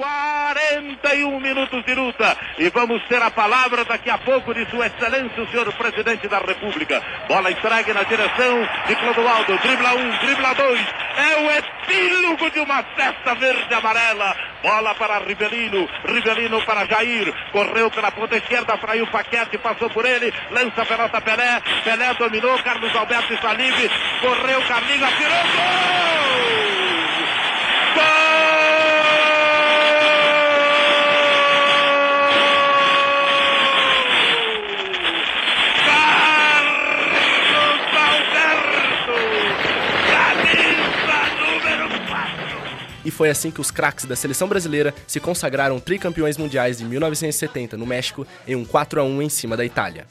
41 minutos de luta. E vamos ter a palavra daqui a pouco de Sua Excelência, o senhor presidente da República. Bola entregue na direção de Clodoaldo. Dribla um, dribla dois. É o epílogo de uma festa verde-amarela. Bola para Rivelino. Rivelino para Jair. Correu pela ponta esquerda, fraiu Paquete, passou por ele. Lança a pelota Pelé. Pelé dominou. Carlos Alberto está livre. Correu, Carlinhos, atirou. Gol! E foi assim que os craques da seleção brasileira se consagraram tricampeões mundiais em 1970 no México em um 4 a 1 em cima da Itália.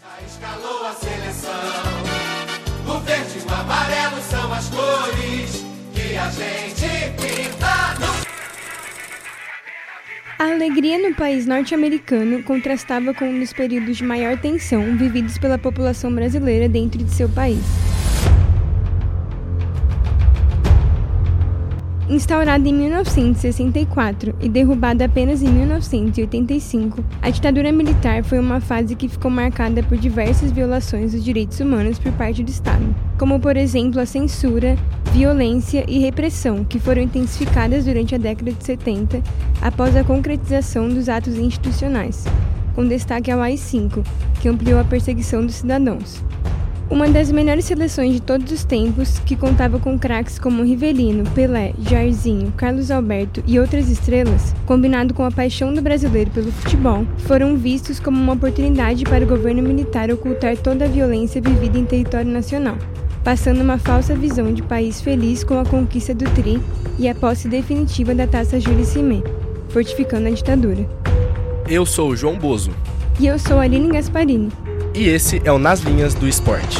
A alegria no país norte-americano contrastava com um dos períodos de maior tensão vividos pela população brasileira dentro de seu país. Instaurada em 1964 e derrubada apenas em 1985, a ditadura militar foi uma fase que ficou marcada por diversas violações dos direitos humanos por parte do Estado, como por exemplo a censura, violência e repressão, que foram intensificadas durante a década de 70 após a concretização dos atos institucionais, com destaque ao AI-5, que ampliou a perseguição dos cidadãos. Uma das melhores seleções de todos os tempos, que contava com craques como Rivelino, Pelé, Jairzinho, Carlos Alberto e outras estrelas, combinado com a paixão do brasileiro pelo futebol, foram vistos como uma oportunidade para o governo militar ocultar toda a violência vivida em território nacional, passando uma falsa visão de país feliz com a conquista do Tri e a posse definitiva da taça Júlio Cimé, fortificando a ditadura. Eu sou o João Bozo. E eu sou a Aline Gasparini. E esse é o Nas Linhas do Esporte.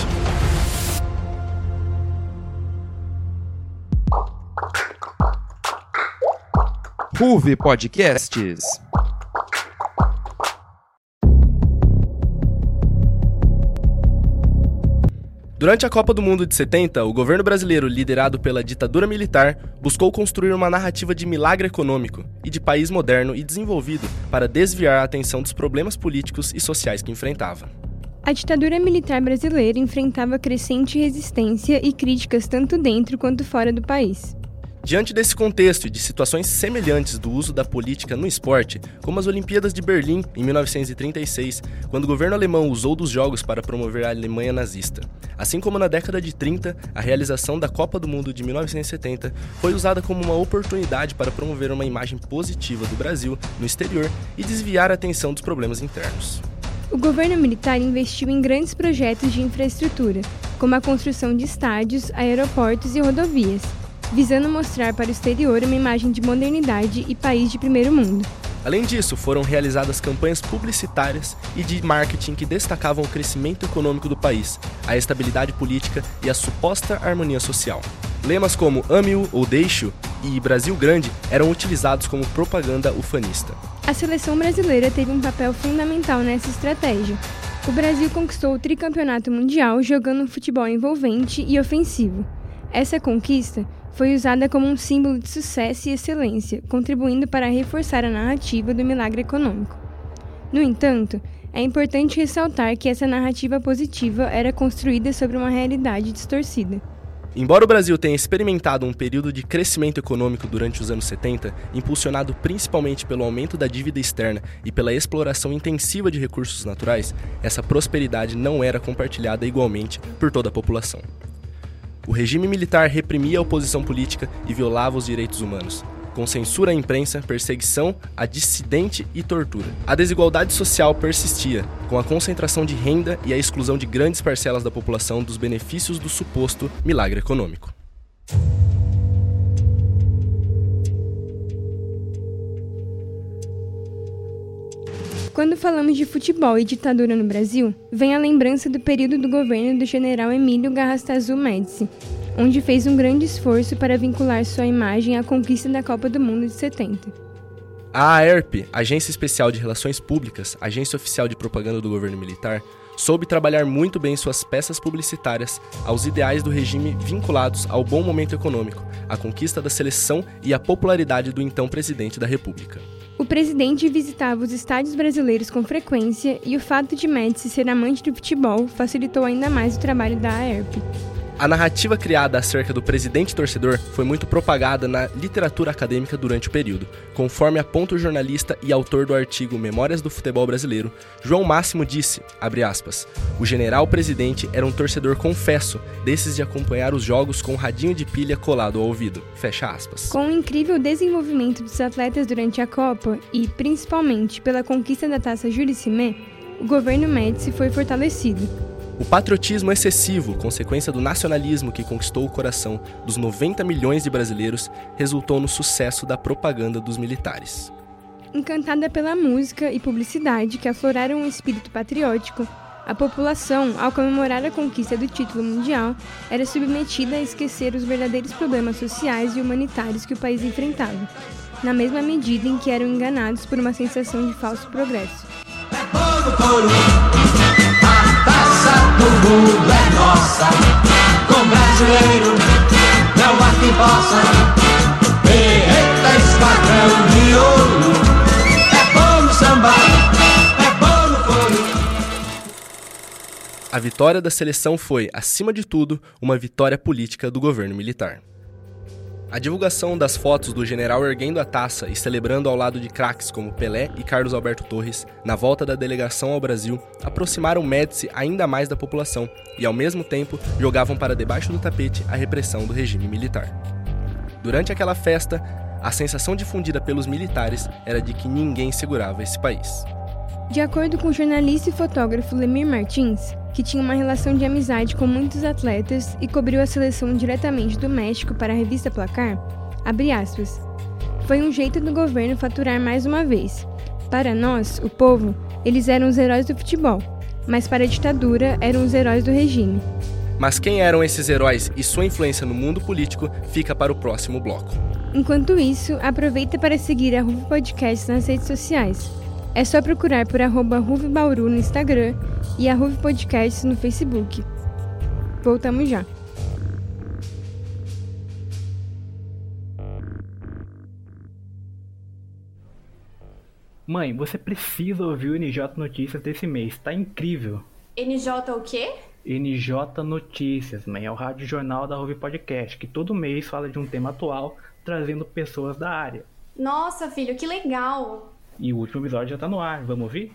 Ruve Podcasts. Durante a Copa do Mundo de 70, o governo brasileiro, liderado pela ditadura militar, buscou construir uma narrativa de milagre econômico e de país moderno e desenvolvido para desviar a atenção dos problemas políticos e sociais que enfrentava. A ditadura militar brasileira enfrentava crescente resistência e críticas tanto dentro quanto fora do país. Diante desse contexto e de situações semelhantes do uso da política no esporte, como as Olimpíadas de Berlim em 1936, quando o governo alemão usou dos jogos para promover a Alemanha nazista. Assim como na década de 30, a realização da Copa do Mundo de 1970 foi usada como uma oportunidade para promover uma imagem positiva do Brasil no exterior e desviar a atenção dos problemas internos. O governo militar investiu em grandes projetos de infraestrutura, como a construção de estádios, aeroportos e rodovias, visando mostrar para o exterior uma imagem de modernidade e país de primeiro mundo. Além disso, foram realizadas campanhas publicitárias e de marketing que destacavam o crescimento econômico do país, a estabilidade política e a suposta harmonia social. Lemas como Ame-o ou Deixe-o e Brasil Grande eram utilizados como propaganda ufanista. A seleção brasileira teve um papel fundamental nessa estratégia. O Brasil conquistou o tricampeonato mundial jogando um futebol envolvente e ofensivo. Essa conquista foi usada como um símbolo de sucesso e excelência, contribuindo para reforçar a narrativa do milagre econômico. No entanto, é importante ressaltar que essa narrativa positiva era construída sobre uma realidade distorcida. Embora o Brasil tenha experimentado um período de crescimento econômico durante os anos 70, impulsionado principalmente pelo aumento da dívida externa e pela exploração intensiva de recursos naturais, essa prosperidade não era compartilhada igualmente por toda a população. O regime militar reprimia a oposição política e violava os direitos humanos com censura à imprensa, perseguição a dissidente e tortura. A desigualdade social persistia, com a concentração de renda e a exclusão de grandes parcelas da população dos benefícios do suposto milagre econômico. Quando falamos de futebol e ditadura no Brasil, vem a lembrança do período do governo do general Emílio Garrastazu Médici, onde fez um grande esforço para vincular sua imagem à conquista da Copa do Mundo de 70. A AERP, Agência Especial de Relações Públicas, agência oficial de propaganda do governo militar, soube trabalhar muito bem suas peças publicitárias aos ideais do regime vinculados ao bom momento econômico, à conquista da seleção e à popularidade do então presidente da República. O presidente visitava os estádios brasileiros com frequência e o fato de Médici ser amante do futebol facilitou ainda mais o trabalho da AERP. A narrativa criada acerca do presidente torcedor foi muito propagada na literatura acadêmica durante o período, conforme aponta o jornalista e autor do artigo Memórias do Futebol Brasileiro, João Máximo disse, aspas, o general presidente era um torcedor confesso, desses de acompanhar os jogos com um radinho de pilha colado ao ouvido, fecha aspas. Com o incrível desenvolvimento dos atletas durante a Copa e, principalmente, pela conquista da taça Jules Cimé, o governo Médici foi fortalecido, o patriotismo excessivo, consequência do nacionalismo que conquistou o coração dos 90 milhões de brasileiros, resultou no sucesso da propaganda dos militares. Encantada pela música e publicidade que afloraram o espírito patriótico, a população, ao comemorar a conquista do título mundial, era submetida a esquecer os verdadeiros problemas sociais e humanitários que o país enfrentava, na mesma medida em que eram enganados por uma sensação de falso progresso. É mundo é nossa. Com brasileiro não há quem possa. Eita, esquadrão de ouro. É bom no samba, é bom no couro. A vitória da seleção foi, acima de tudo, uma vitória política do governo militar. A divulgação das fotos do general erguendo a taça e celebrando ao lado de craques como Pelé e Carlos Alberto Torres na volta da delegação ao Brasil aproximaram Médici ainda mais da população e, ao mesmo tempo, jogavam para debaixo do tapete a repressão do regime militar. Durante aquela festa, a sensação difundida pelos militares era de que ninguém segurava esse país. De acordo com o jornalista e fotógrafo Lemir Martins, que tinha uma relação de amizade com muitos atletas e cobriu a seleção diretamente do México para a revista Placar, abre aspas, foi um jeito do governo faturar mais uma vez. Para nós, o povo, eles eram os heróis do futebol, mas para a ditadura eram os heróis do regime. Mas quem eram esses heróis e sua influência no mundo político fica para o próximo bloco. Enquanto isso, aproveita para seguir a Ruvo Podcast nas redes sociais. É só procurar por arroba Bauru no Instagram e a Ruve Podcasts no Facebook. Voltamos já. Mãe, você precisa ouvir o NJ Notícias desse mês, tá incrível. NJ o quê? NJ Notícias, mãe, é o rádio jornal da Ruve Podcast, que todo mês fala de um tema atual, trazendo pessoas da área. Nossa, filho, que legal! E o último episódio já tá no ar, vamos ouvir?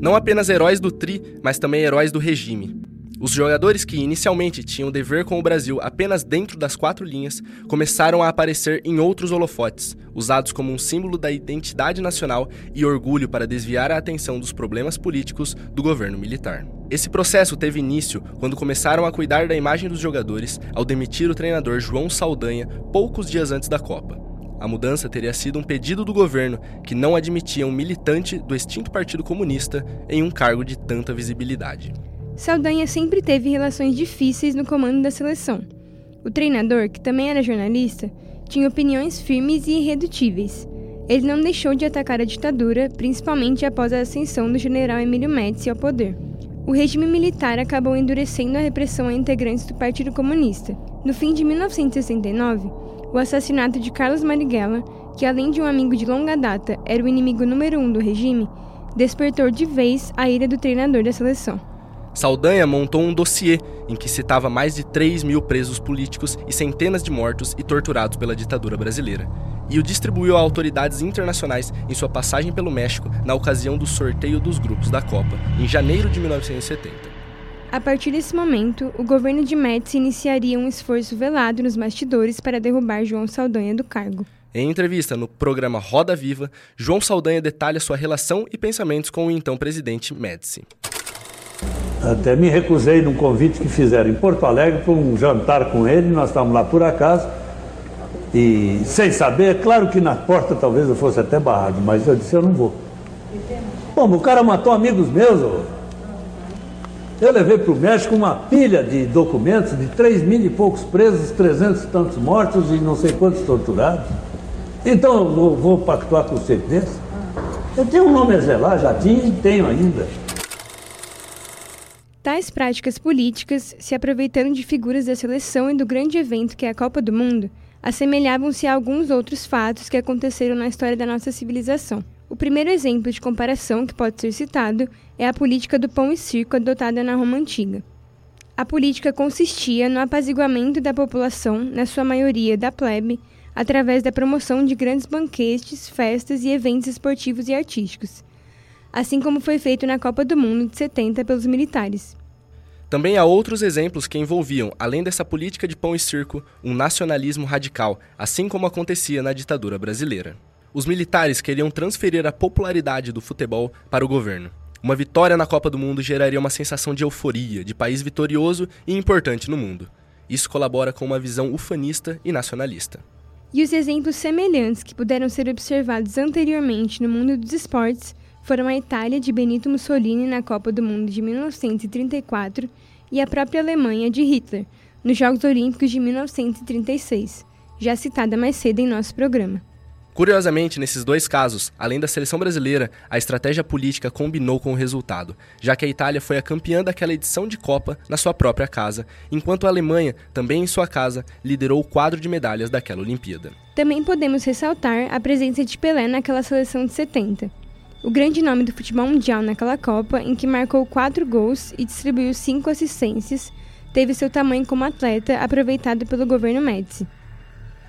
Não apenas heróis do Tri, mas também heróis do regime. Os jogadores que inicialmente tinham dever com o Brasil apenas dentro das quatro linhas começaram a aparecer em outros holofotes, usados como um símbolo da identidade nacional e orgulho para desviar a atenção dos problemas políticos do governo militar. Esse processo teve início quando começaram a cuidar da imagem dos jogadores ao demitir o treinador João Saldanha poucos dias antes da Copa. A mudança teria sido um pedido do governo que não admitia um militante do extinto Partido Comunista em um cargo de tanta visibilidade. Saldanha sempre teve relações difíceis no comando da seleção. O treinador, que também era jornalista, tinha opiniões firmes e irredutíveis. Ele não deixou de atacar a ditadura, principalmente após a ascensão do general Emílio Médici ao poder. O regime militar acabou endurecendo a repressão a integrantes do Partido Comunista. No fim de 1969, o assassinato de Carlos Marighella, que além de um amigo de longa data era o inimigo número um do regime, despertou de vez a ira do treinador da seleção. Saldanha montou um dossiê em que citava mais de 3 mil presos políticos e centenas de mortos e torturados pela ditadura brasileira, e o distribuiu a autoridades internacionais em sua passagem pelo México na ocasião do sorteio dos grupos da Copa, em janeiro de 1970. A partir desse momento, o governo de Médici iniciaria um esforço velado nos bastidores para derrubar João Saldanha do cargo. Em entrevista no programa Roda Viva, João Saldanha detalha sua relação e pensamentos com o então presidente Médici. Até me recusei num convite que fizeram em Porto Alegre para um jantar com ele, nós estávamos lá por acaso, e sem saber, claro que na porta talvez eu fosse até barrado, mas eu disse, eu não vou. Bom, o cara matou amigos meus, Eu levei para o México uma pilha de documentos de 3 mil e poucos presos, 300 e tantos mortos e não sei quantos torturados. Então eu vou, pactuar com desse? Eu tenho um nome a zelar, já tinha e tenho ainda. Tais práticas políticas, se aproveitando de figuras da seleção e do grande evento que é a Copa do Mundo, assemelhavam-se a alguns outros fatos que aconteceram na história da nossa civilização. O primeiro exemplo de comparação que pode ser citado é a política do pão e circo adotada na Roma Antiga. A política consistia no apaziguamento da população, na sua maioria da plebe, através da promoção de grandes banquetes, festas e eventos esportivos e artísticos, assim como foi feito na Copa do Mundo de 70 pelos militares. Também há outros exemplos que envolviam, além dessa política de pão e circo, um nacionalismo radical, assim como acontecia na ditadura brasileira os militares queriam transferir a popularidade do futebol para o governo. Uma vitória na Copa do Mundo geraria uma sensação de euforia, de país vitorioso e importante no mundo. Isso colabora com uma visão ufanista e nacionalista. E os exemplos semelhantes que puderam ser observados anteriormente no mundo dos esportes foram a Itália de Benito Mussolini na Copa do Mundo de 1934 e a própria Alemanha de Hitler nos Jogos Olímpicos de 1936, já citada mais cedo em nosso programa. Curiosamente, nesses dois casos, além da seleção brasileira, a estratégia política combinou com o resultado, já que a Itália foi a campeã daquela edição de Copa na sua própria casa, enquanto a Alemanha, também em sua casa, liderou o quadro de medalhas daquela Olimpíada. Também podemos ressaltar a presença de Pelé naquela seleção de 70. O grande nome do futebol mundial naquela Copa, em que marcou quatro gols e distribuiu cinco assistências, teve seu tamanho como atleta aproveitado pelo governo Médici.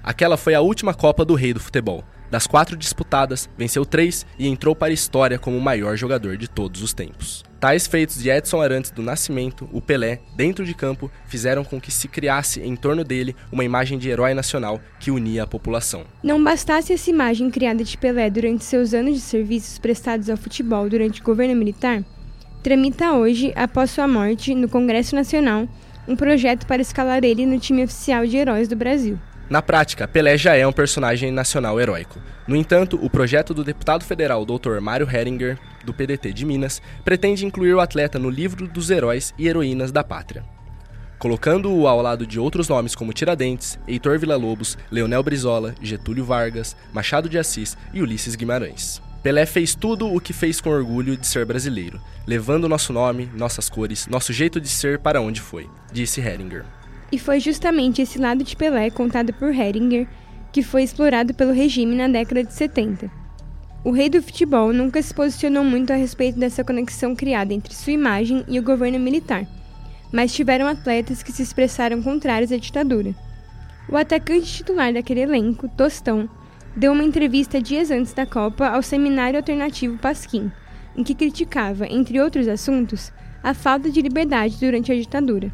Aquela foi a última Copa do Rei do Futebol. Das quatro disputadas, venceu três e entrou para a história como o maior jogador de todos os tempos. Tais feitos de Edson Arantes do Nascimento, o Pelé, dentro de campo, fizeram com que se criasse em torno dele uma imagem de herói nacional que unia a população. Não bastasse essa imagem criada de Pelé durante seus anos de serviços prestados ao futebol durante o governo militar, tramita hoje, após sua morte, no Congresso Nacional, um projeto para escalar ele no time oficial de heróis do Brasil. Na prática, Pelé já é um personagem nacional heróico. No entanto, o projeto do deputado federal Dr. Mário Heringer, do PDT de Minas, pretende incluir o atleta no livro dos heróis e heroínas da pátria. Colocando-o ao lado de outros nomes como Tiradentes, Heitor Villa-Lobos, Leonel Brizola, Getúlio Vargas, Machado de Assis e Ulisses Guimarães. Pelé fez tudo o que fez com orgulho de ser brasileiro, levando nosso nome, nossas cores, nosso jeito de ser para onde foi, disse Heringer. E foi justamente esse lado de Pelé contado por Heringer que foi explorado pelo regime na década de 70. O rei do futebol nunca se posicionou muito a respeito dessa conexão criada entre sua imagem e o governo militar, mas tiveram atletas que se expressaram contrários à ditadura. O atacante titular daquele elenco, Tostão, deu uma entrevista dias antes da Copa ao seminário alternativo Pasquim, em que criticava, entre outros assuntos, a falta de liberdade durante a ditadura.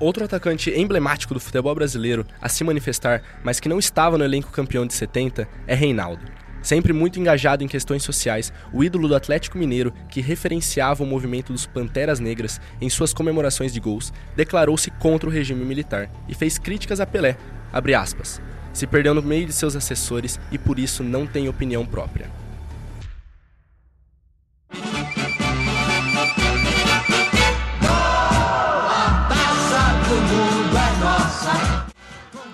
Outro atacante emblemático do futebol brasileiro a se manifestar, mas que não estava no elenco campeão de 70, é Reinaldo. Sempre muito engajado em questões sociais, o ídolo do Atlético Mineiro, que referenciava o movimento dos Panteras Negras em suas comemorações de gols, declarou-se contra o regime militar e fez críticas a Pelé, aspas, se perdeu no meio de seus assessores e por isso não tem opinião própria.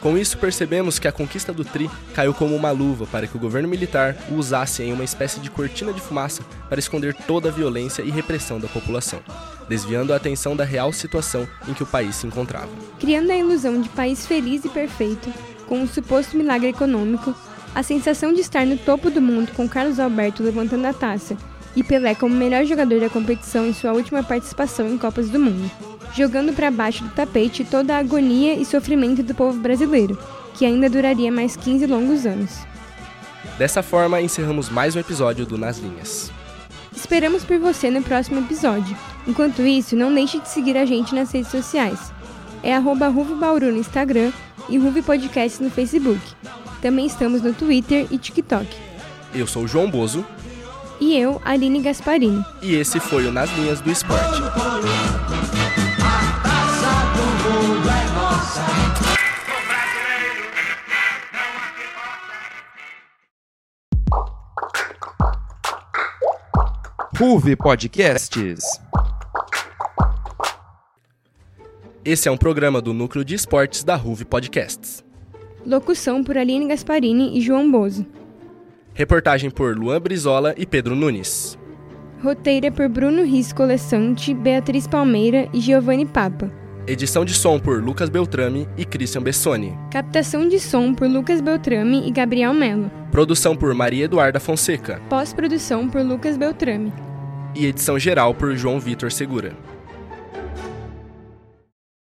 Com isso, percebemos que a conquista do Tri caiu como uma luva para que o governo militar o usasse em uma espécie de cortina de fumaça para esconder toda a violência e repressão da população, desviando a atenção da real situação em que o país se encontrava. Criando a ilusão de país feliz e perfeito, com um suposto milagre econômico, a sensação de estar no topo do mundo com Carlos Alberto levantando a taça e Pelé como melhor jogador da competição em sua última participação em Copas do Mundo jogando para baixo do tapete toda a agonia e sofrimento do povo brasileiro, que ainda duraria mais 15 longos anos. Dessa forma, encerramos mais um episódio do Nas Linhas. Esperamos por você no próximo episódio. Enquanto isso, não deixe de seguir a gente nas redes sociais. É arroba no Instagram e Ruve Podcast no Facebook. Também estamos no Twitter e TikTok. Eu sou o João Bozo. E eu, Aline Gasparini. E esse foi o Nas Linhas do Esporte. Ruve Podcasts. Esse é um programa do Núcleo de Esportes da Ruve Podcasts. Locução por Aline Gasparini e João Bozo. Reportagem por Luan Brizola e Pedro Nunes. Roteira por Bruno Risco Lessante, Beatriz Palmeira e Giovanni Papa. Edição de som por Lucas Beltrame e Christian Bessoni. Captação de som por Lucas Beltrame e Gabriel Melo. Produção por Maria Eduarda Fonseca. Pós-produção por Lucas Beltrame. E edição geral por João Vitor Segura.